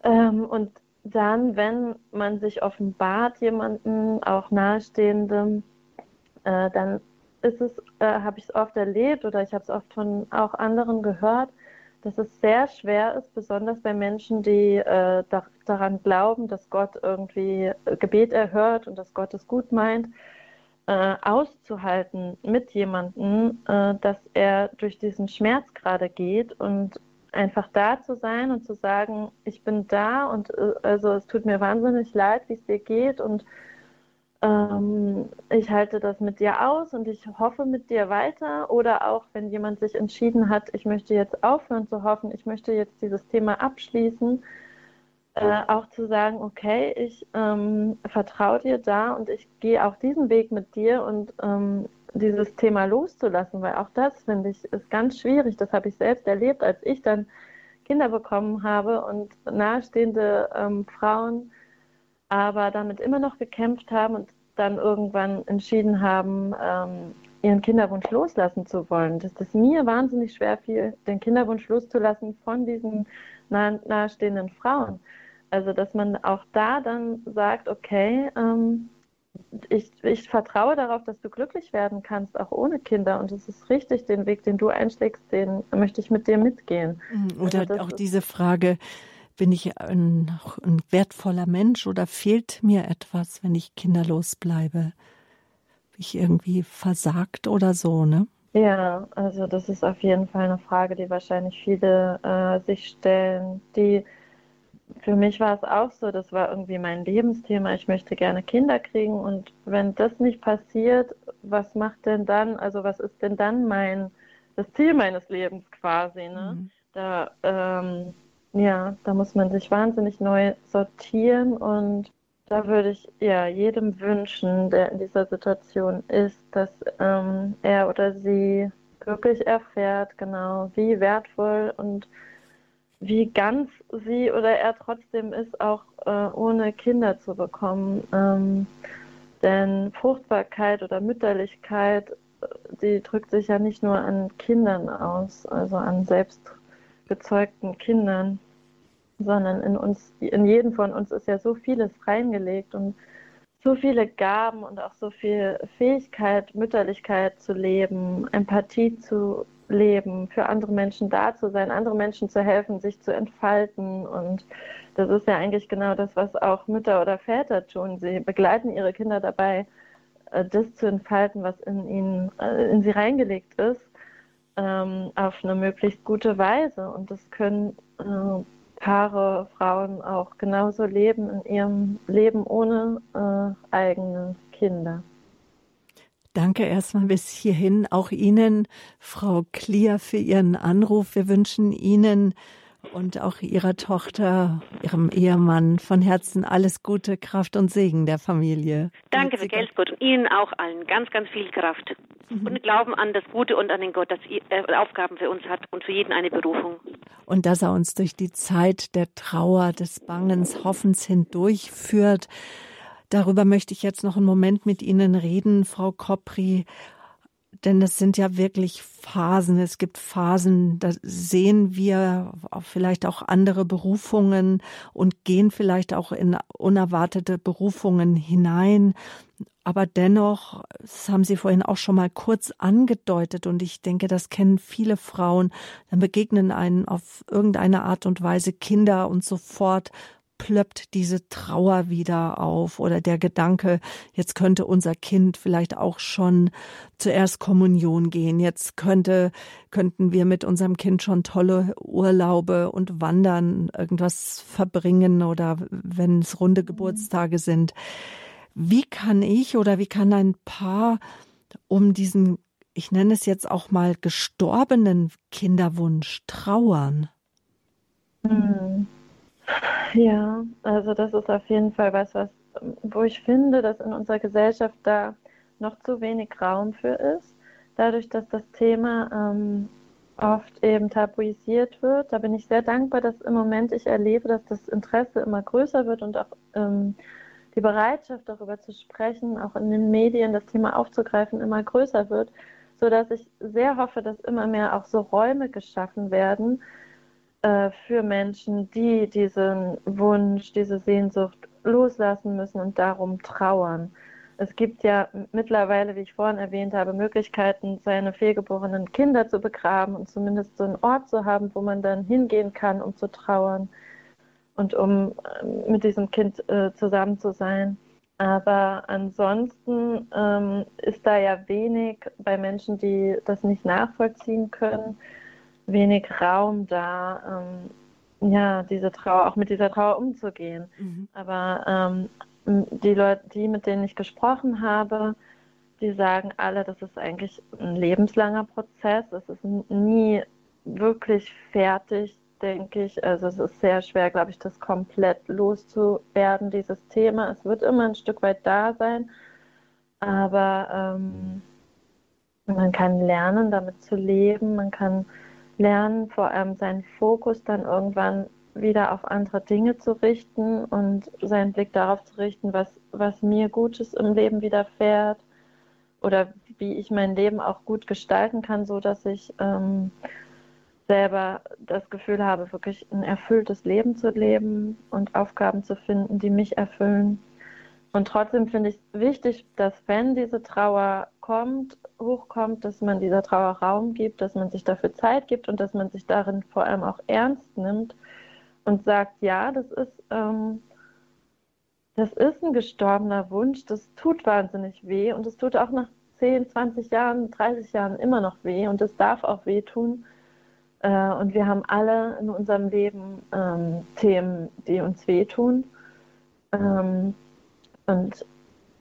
[SPEAKER 2] Ähm, und dann, wenn man sich offenbart, jemanden, auch Nahestehendem, äh, dann ist es, äh, habe ich es oft erlebt oder ich habe es oft von auch anderen gehört, dass es sehr schwer ist, besonders bei Menschen, die äh, da, daran glauben, dass Gott irgendwie äh, Gebet erhört und dass Gott es gut meint, äh, auszuhalten mit jemandem, äh, dass er durch diesen Schmerz gerade geht und einfach da zu sein und zu sagen, ich bin da und äh, also es tut mir wahnsinnig leid, wie es dir geht und ähm, ich halte das mit dir aus und ich hoffe mit dir weiter. Oder auch, wenn jemand sich entschieden hat, ich möchte jetzt aufhören zu hoffen, ich möchte jetzt dieses Thema abschließen, äh, auch zu sagen, okay, ich ähm, vertraue dir da und ich gehe auch diesen Weg mit dir und ähm, dieses Thema loszulassen, weil auch das, finde ich, ist ganz schwierig. Das habe ich selbst erlebt, als ich dann Kinder bekommen habe und nahestehende ähm, Frauen aber damit immer noch gekämpft haben und dann irgendwann entschieden haben, ähm, ihren Kinderwunsch loslassen zu wollen. Dass das mir wahnsinnig schwer fiel, den Kinderwunsch loszulassen von diesen nah nahestehenden Frauen. Also, dass man auch da dann sagt, okay, ähm, ich, ich, vertraue darauf, dass du glücklich werden kannst, auch ohne Kinder. Und es ist richtig, den Weg, den du einschlägst, den möchte ich mit dir mitgehen.
[SPEAKER 1] Mhm. Oder also auch diese Frage, bin ich ein, ein wertvoller Mensch oder fehlt mir etwas, wenn ich kinderlos bleibe? Bin ich irgendwie versagt oder so, ne?
[SPEAKER 2] Ja, also das ist auf jeden Fall eine Frage, die wahrscheinlich viele äh, sich stellen. Die für mich war es auch so, das war irgendwie mein Lebensthema. Ich möchte gerne Kinder kriegen und wenn das nicht passiert, was macht denn dann? Also was ist denn dann mein das Ziel meines Lebens quasi? Ne? Mhm. Da ähm, ja, da muss man sich wahnsinnig neu sortieren und da würde ich ja jedem wünschen, der in dieser Situation ist, dass ähm, er oder sie wirklich erfährt, genau, wie wertvoll und wie ganz sie oder er trotzdem ist, auch äh, ohne Kinder zu bekommen. Ähm, denn Fruchtbarkeit oder Mütterlichkeit die drückt sich ja nicht nur an Kindern aus, also an selbst gezeugten Kindern, sondern in uns, in jedem von uns ist ja so vieles reingelegt und so viele Gaben und auch so viel Fähigkeit, Mütterlichkeit zu leben, Empathie zu leben, für andere Menschen da zu sein, andere Menschen zu helfen, sich zu entfalten. Und das ist ja eigentlich genau das, was auch Mütter oder Väter tun. Sie begleiten ihre Kinder dabei, äh, das zu entfalten, was in ihnen, äh, in sie reingelegt ist, ähm, auf eine möglichst gute Weise. Und das können äh, Paare, Frauen auch genauso leben in ihrem Leben ohne äh, eigene Kinder.
[SPEAKER 1] Danke erstmal bis hierhin auch Ihnen, Frau Klier, für Ihren Anruf. Wir wünschen Ihnen und auch Ihrer Tochter, Ihrem Ehemann von Herzen alles Gute, Kraft und Segen der Familie.
[SPEAKER 3] Danke für Geld, Gott. Ihnen auch allen ganz, ganz viel Kraft. Mhm. Und Glauben an das Gute und an den Gott, dass er äh, Aufgaben für uns hat und für jeden eine Berufung.
[SPEAKER 1] Und dass er uns durch die Zeit der Trauer, des Bangens, Hoffens hindurchführt. Darüber möchte ich jetzt noch einen Moment mit Ihnen reden, Frau Kopri denn es sind ja wirklich Phasen. Es gibt Phasen, da sehen wir vielleicht auch andere Berufungen und gehen vielleicht auch in unerwartete Berufungen hinein. Aber dennoch, das haben Sie vorhin auch schon mal kurz angedeutet und ich denke, das kennen viele Frauen, dann begegnen einen auf irgendeine Art und Weise Kinder und sofort plöppt diese Trauer wieder auf oder der Gedanke, jetzt könnte unser Kind vielleicht auch schon zuerst Kommunion gehen, jetzt könnte, könnten wir mit unserem Kind schon tolle Urlaube und Wandern irgendwas verbringen oder wenn es runde Geburtstage sind. Wie kann ich oder wie kann ein Paar um diesen, ich nenne es jetzt auch mal gestorbenen Kinderwunsch trauern?
[SPEAKER 2] Hm. Ja, also das ist auf jeden Fall was, was, wo ich finde, dass in unserer Gesellschaft da noch zu wenig Raum für ist. Dadurch, dass das Thema ähm, oft eben tabuisiert wird. Da bin ich sehr dankbar, dass im Moment ich erlebe, dass das Interesse immer größer wird und auch ähm, die Bereitschaft darüber zu sprechen, auch in den Medien das Thema aufzugreifen, immer größer wird, sodass ich sehr hoffe, dass immer mehr auch so Räume geschaffen werden, äh, für Menschen, die diesen Wunsch, diese Sehnsucht loslassen müssen und darum trauern. Es gibt ja mittlerweile, wie ich vorhin erwähnt habe, Möglichkeiten, seine fehlgeborenen Kinder zu begraben und zumindest so einen Ort zu haben, wo man dann hingehen kann, um zu trauern und um äh, mit diesem Kind äh, zusammen zu sein. Aber ansonsten ähm, ist da ja wenig bei Menschen, die das nicht nachvollziehen können, wenig Raum da, ähm, ja, diese Trauer, auch mit dieser Trauer umzugehen. Mhm. Aber ähm, die Leute, die, mit denen ich gesprochen habe, die sagen alle, das ist eigentlich ein lebenslanger Prozess. Es ist nie wirklich fertig, denke ich. Also es ist sehr schwer, glaube ich, das komplett loszuwerden, dieses Thema. Es wird immer ein Stück weit da sein, aber ähm, man kann lernen, damit zu leben. Man kann lernen, vor allem seinen Fokus dann irgendwann wieder auf andere Dinge zu richten und seinen Blick darauf zu richten, was, was mir Gutes im Leben widerfährt oder wie ich mein Leben auch gut gestalten kann, so dass ich ähm, selber das Gefühl habe, wirklich ein erfülltes Leben zu leben und Aufgaben zu finden, die mich erfüllen. Und trotzdem finde ich es wichtig, dass wenn diese Trauer kommt, hochkommt, dass man dieser Trauer Raum gibt, dass man sich dafür Zeit gibt und dass man sich darin vor allem auch ernst nimmt und sagt, ja, das ist, ähm, das ist ein gestorbener Wunsch, das tut wahnsinnig weh und es tut auch nach 10, 20 Jahren, 30 Jahren immer noch weh und es darf auch wehtun. Äh, und wir haben alle in unserem Leben ähm, Themen, die uns wehtun. Ähm, und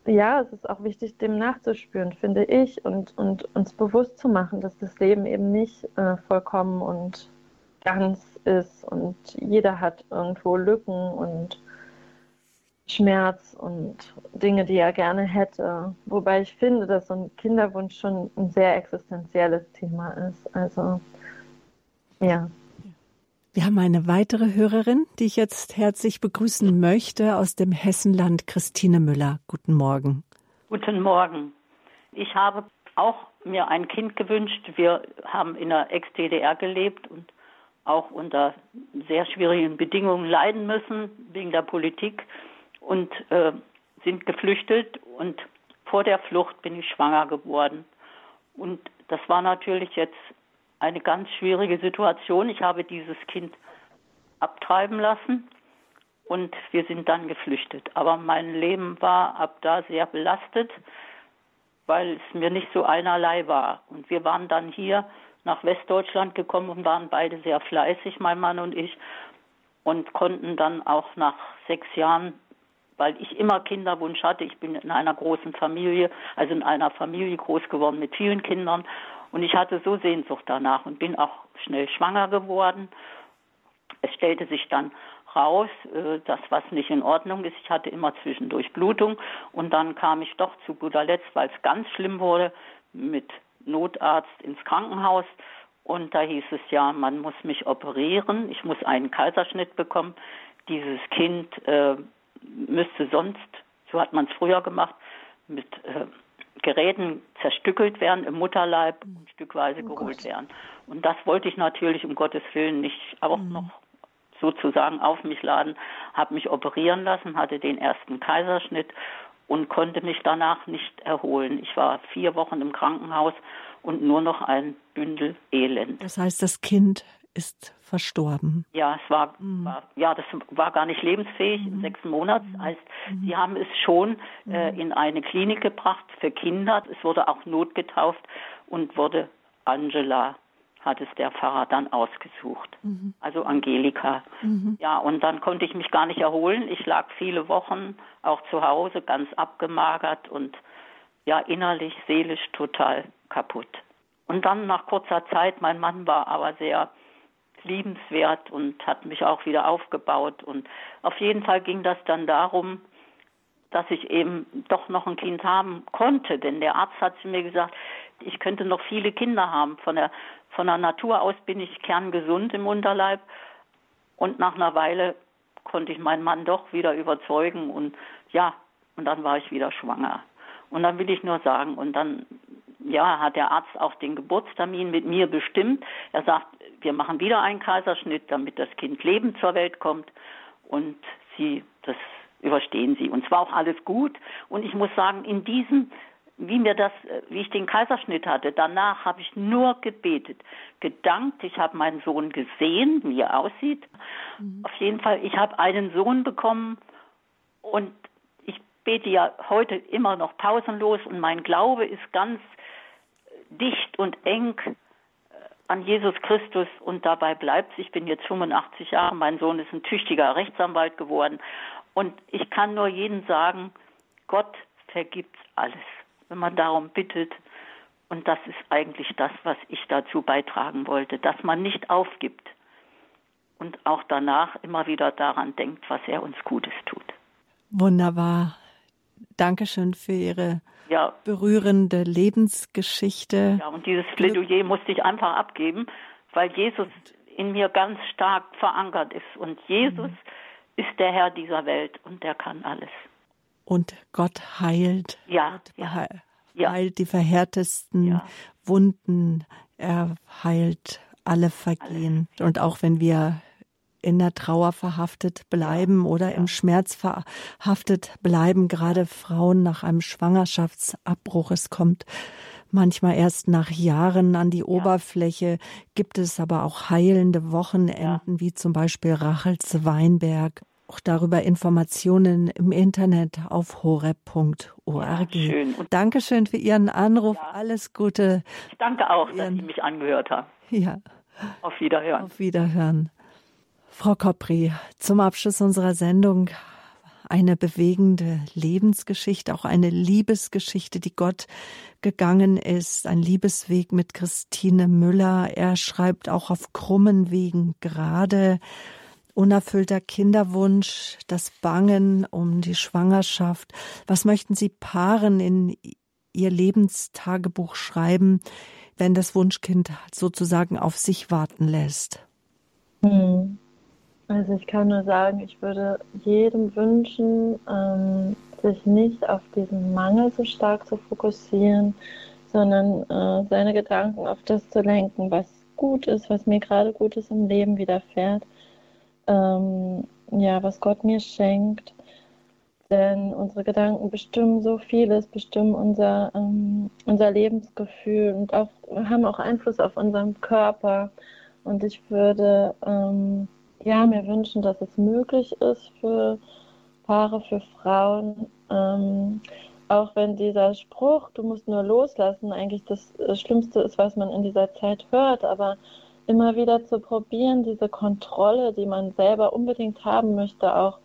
[SPEAKER 2] ja, es ist auch wichtig, dem nachzuspüren, finde ich, und, und uns bewusst zu machen, dass das Leben eben nicht äh, vollkommen und ganz ist und jeder hat irgendwo Lücken und Schmerz und Dinge, die er gerne hätte. Wobei ich finde, dass so ein Kinderwunsch schon ein sehr existenzielles Thema ist. Also, ja.
[SPEAKER 1] Wir haben eine weitere Hörerin, die ich jetzt herzlich begrüßen möchte aus dem Hessenland, Christine Müller. Guten Morgen.
[SPEAKER 4] Guten Morgen. Ich habe auch mir ein Kind gewünscht. Wir haben in der Ex-DDR gelebt und auch unter sehr schwierigen Bedingungen leiden müssen wegen der Politik und äh, sind geflüchtet und vor der Flucht bin ich schwanger geworden. Und das war natürlich jetzt eine ganz schwierige Situation. Ich habe dieses Kind abtreiben lassen und wir sind dann geflüchtet. Aber mein Leben war ab da sehr belastet, weil es mir nicht so einerlei war. Und wir waren dann hier nach Westdeutschland gekommen und waren beide sehr fleißig, mein Mann und ich, und konnten dann auch nach sechs Jahren, weil ich immer Kinderwunsch hatte, ich bin in einer großen Familie, also in einer Familie groß geworden mit vielen Kindern und ich hatte so Sehnsucht danach und bin auch schnell schwanger geworden. Es stellte sich dann raus, äh, dass was nicht in Ordnung ist. Ich hatte immer zwischendurch Blutung und dann kam ich doch zu guter Letzt, weil es ganz schlimm wurde, mit Notarzt ins Krankenhaus und da hieß es ja, man muss mich operieren, ich muss einen Kaiserschnitt bekommen. Dieses Kind äh, müsste sonst, so hat man es früher gemacht, mit äh, Geräten zerstückelt werden im Mutterleib und stückweise oh geholt Gott. werden. Und das wollte ich natürlich um Gottes Willen nicht auch mhm. noch sozusagen auf mich laden, habe mich operieren lassen, hatte den ersten Kaiserschnitt und konnte mich danach nicht erholen. Ich war vier Wochen im Krankenhaus und nur noch ein Bündel Elend.
[SPEAKER 1] Das heißt, das Kind ist verstorben.
[SPEAKER 4] Ja, es war, mhm. war, ja, das war gar nicht lebensfähig mhm. sechs Monate. Mhm. Heißt, mhm. sie haben es schon äh, mhm. in eine Klinik gebracht für Kinder. Es wurde auch notgetauft und wurde Angela hat es der Pfarrer dann ausgesucht. Mhm. Also Angelika. Ja, und dann konnte ich mich gar nicht erholen. Ich lag viele Wochen auch zu Hause, ganz abgemagert und ja, innerlich, seelisch total kaputt. Und dann nach kurzer Zeit, mein Mann war aber sehr liebenswert und hat mich auch wieder aufgebaut. Und auf jeden Fall ging das dann darum, dass ich eben doch noch ein Kind haben konnte. Denn der Arzt hat zu mir gesagt, ich könnte noch viele Kinder haben. Von der von der Natur aus bin ich kerngesund im Unterleib und nach einer Weile konnte ich meinen Mann doch wieder überzeugen und ja, und dann war ich wieder schwanger. Und dann will ich nur sagen, und dann ja, hat der Arzt auch den Geburtstermin mit mir bestimmt. Er sagt, wir machen wieder einen Kaiserschnitt, damit das Kind lebend zur Welt kommt und sie das überstehen sie. Und zwar auch alles gut. Und ich muss sagen, in diesem wie mir das, wie ich den Kaiserschnitt hatte, danach habe ich nur gebetet, gedankt. Ich habe meinen Sohn gesehen, wie er aussieht. Mhm. Auf jeden Fall, ich habe einen Sohn bekommen und ich bete ja heute immer noch pausenlos und mein Glaube ist ganz dicht und eng an Jesus Christus und dabei bleibt es. Ich bin jetzt 85 Jahre, mein Sohn ist ein tüchtiger Rechtsanwalt geworden und ich kann nur jedem sagen, Gott vergibt alles wenn man darum bittet. Und das ist eigentlich das, was ich dazu beitragen wollte, dass man nicht aufgibt und auch danach immer wieder daran denkt, was er uns Gutes tut.
[SPEAKER 1] Wunderbar. Dankeschön für Ihre ja. berührende Lebensgeschichte.
[SPEAKER 4] Ja, und dieses Plädoyer musste ich einfach abgeben, weil Jesus in mir ganz stark verankert ist. Und Jesus mhm. ist der Herr dieser Welt und der kann alles
[SPEAKER 1] und Gott heilt.
[SPEAKER 4] Ja,
[SPEAKER 1] Gott ja. heilt die verhärtesten ja. Wunden. Er heilt alle Vergehen. Alles. Und auch wenn wir in der Trauer verhaftet bleiben ja, oder ja. im Schmerz verhaftet bleiben, gerade Frauen nach einem Schwangerschaftsabbruch. Es kommt manchmal erst nach Jahren an die ja. Oberfläche, gibt es aber auch heilende Wochenenden, wie zum Beispiel Rachels Weinberg auch darüber Informationen im Internet auf horeb.org. Schön. Dankeschön für Ihren Anruf. Alles Gute.
[SPEAKER 4] Ich danke auch, Ihren... dass Sie mich angehört haben.
[SPEAKER 1] Ja.
[SPEAKER 4] Auf Wiederhören.
[SPEAKER 1] Auf Wiederhören. Frau Kopri, zum Abschluss unserer Sendung eine bewegende Lebensgeschichte, auch eine Liebesgeschichte, die Gott gegangen ist, ein Liebesweg mit Christine Müller. Er schreibt auch auf krummen Wegen gerade unerfüllter Kinderwunsch, das Bangen um die Schwangerschaft. Was möchten Sie Paaren in Ihr Lebenstagebuch schreiben, wenn das Wunschkind sozusagen auf sich warten lässt?
[SPEAKER 2] Hm. Also ich kann nur sagen, ich würde jedem wünschen, ähm, sich nicht auf diesen Mangel so stark zu fokussieren, sondern äh, seine Gedanken auf das zu lenken, was gut ist, was mir gerade Gutes im Leben widerfährt, ähm, ja, was Gott mir schenkt. Denn unsere Gedanken bestimmen so vieles, bestimmen unser, ähm, unser Lebensgefühl und auch, haben auch Einfluss auf unseren Körper. Und ich würde ähm, ja, mir wünschen, dass es möglich ist für Paare, für Frauen, ähm, auch wenn dieser Spruch, du musst nur loslassen, eigentlich das Schlimmste ist, was man in dieser Zeit hört, aber immer wieder zu probieren, diese Kontrolle, die man selber unbedingt haben möchte, auch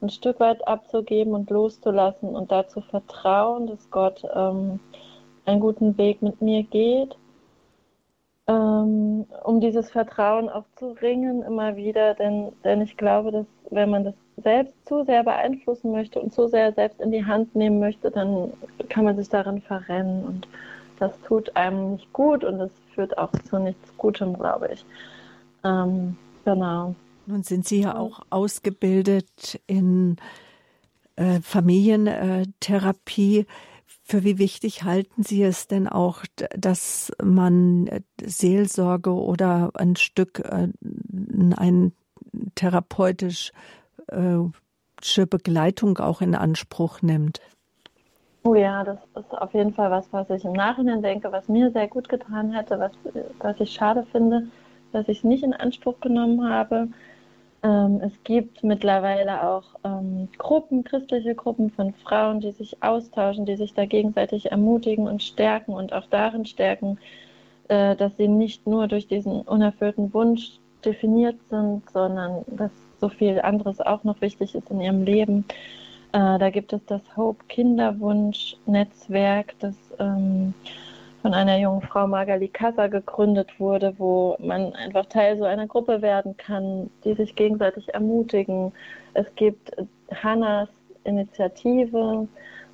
[SPEAKER 2] ein Stück weit abzugeben und loszulassen und dazu vertrauen, dass Gott ähm, einen guten Weg mit mir geht, ähm, um dieses Vertrauen auch zu ringen immer wieder, denn, denn ich glaube, dass wenn man das selbst zu sehr beeinflussen möchte und zu sehr selbst in die Hand nehmen möchte, dann kann man sich darin verrennen und das tut einem nicht gut und es führt auch zu nichts Gutem, glaube ich. Ähm, genau.
[SPEAKER 1] Nun sind Sie ja auch ausgebildet in äh, Familientherapie. Für wie wichtig halten Sie es denn auch, dass man Seelsorge oder ein Stück, äh, ein therapeutisch äh, Begleitung auch in Anspruch nimmt?
[SPEAKER 2] Oh ja, das ist auf jeden Fall was, was ich im Nachhinein denke, was mir sehr gut getan hätte, was, was ich schade finde, dass ich es nicht in Anspruch genommen habe. Ähm, es gibt mittlerweile auch ähm, Gruppen, christliche Gruppen von Frauen, die sich austauschen, die sich da gegenseitig ermutigen und stärken und auch darin stärken, äh, dass sie nicht nur durch diesen unerfüllten Wunsch definiert sind, sondern dass so viel anderes auch noch wichtig ist in ihrem Leben. Äh, da gibt es das Hope Kinderwunsch Netzwerk, das ähm, von einer jungen Frau Magali Kassa gegründet wurde, wo man einfach Teil so einer Gruppe werden kann, die sich gegenseitig ermutigen. Es gibt Hannas Initiative,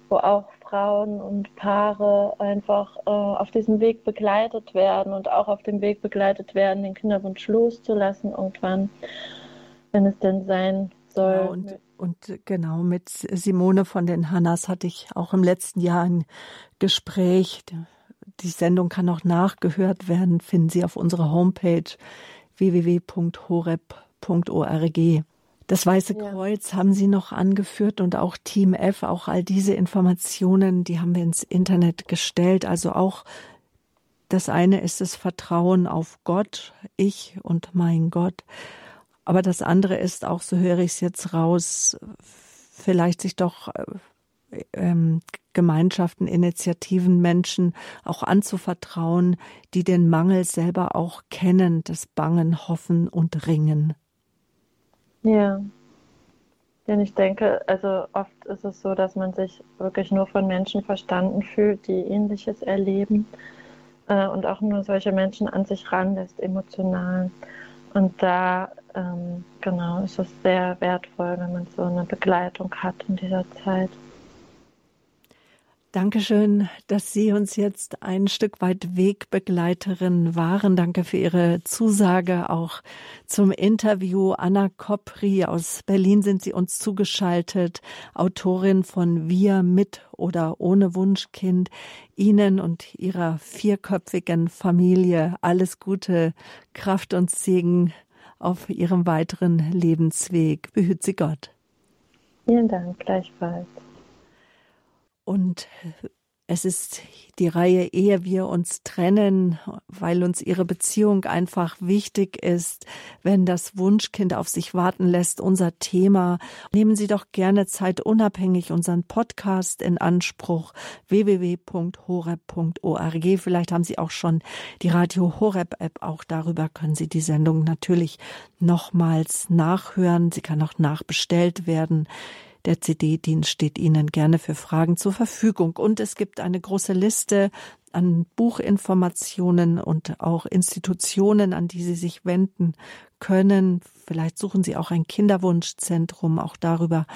[SPEAKER 2] wo auch Frauen und Paare einfach äh, auf diesem Weg begleitet werden und auch auf dem Weg begleitet werden, den Kinderwunsch loszulassen irgendwann wenn es denn sein soll.
[SPEAKER 1] Genau, und, und genau mit Simone von den Hannas hatte ich auch im letzten Jahr ein Gespräch. Die Sendung kann auch nachgehört werden, finden Sie auf unserer Homepage www.horeb.org. Das Weiße ja. Kreuz haben Sie noch angeführt und auch Team F, auch all diese Informationen, die haben wir ins Internet gestellt. Also auch das eine ist das Vertrauen auf Gott, ich und mein Gott. Aber das andere ist auch, so höre ich es jetzt raus, vielleicht sich doch äh, ähm, Gemeinschaften, Initiativen, Menschen auch anzuvertrauen, die den Mangel selber auch kennen, das Bangen, Hoffen und Ringen.
[SPEAKER 2] Ja. Denn ich denke, also oft ist es so, dass man sich wirklich nur von Menschen verstanden fühlt, die Ähnliches erleben äh, und auch nur solche Menschen an sich ranlässt, emotional. Und da ähm, genau ist es sehr wertvoll, wenn man so eine Begleitung hat in dieser Zeit.
[SPEAKER 1] Dankeschön, dass Sie uns jetzt ein Stück weit Wegbegleiterin waren. Danke für Ihre Zusage auch zum Interview. Anna Kopri aus Berlin sind Sie uns zugeschaltet, Autorin von Wir mit oder ohne Wunschkind. Ihnen und Ihrer vierköpfigen Familie alles Gute, Kraft und Segen auf Ihrem weiteren Lebensweg. Behüt Sie Gott.
[SPEAKER 2] Vielen Dank, gleichfalls.
[SPEAKER 1] Und es ist die Reihe, ehe wir uns trennen, weil uns ihre Beziehung einfach wichtig ist, wenn das Wunschkind auf sich warten lässt, unser Thema. Nehmen Sie doch gerne Zeit unabhängig unseren Podcast in Anspruch www.horeb.org. Vielleicht haben Sie auch schon die Radio Horeb App. Auch darüber können Sie die Sendung natürlich nochmals nachhören. Sie kann auch nachbestellt werden. Der CD-Dienst steht Ihnen gerne für Fragen zur Verfügung. Und es gibt eine große Liste an Buchinformationen und auch Institutionen, an die Sie sich wenden können. Vielleicht suchen Sie auch ein Kinderwunschzentrum. Auch darüber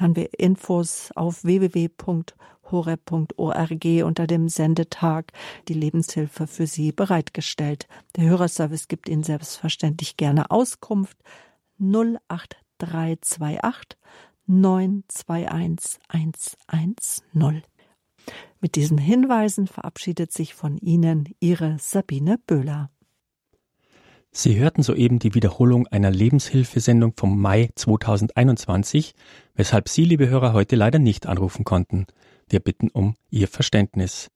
[SPEAKER 1] haben wir Infos auf www.horeb.org unter dem Sendetag die Lebenshilfe für Sie bereitgestellt. Der Hörerservice gibt Ihnen selbstverständlich gerne Auskunft 08328 921 110. Mit diesen Hinweisen verabschiedet sich von Ihnen Ihre Sabine Böhler.
[SPEAKER 5] Sie hörten soeben die Wiederholung einer Lebenshilfesendung vom Mai 2021, weshalb Sie, liebe Hörer, heute leider nicht anrufen konnten. Wir bitten um Ihr Verständnis.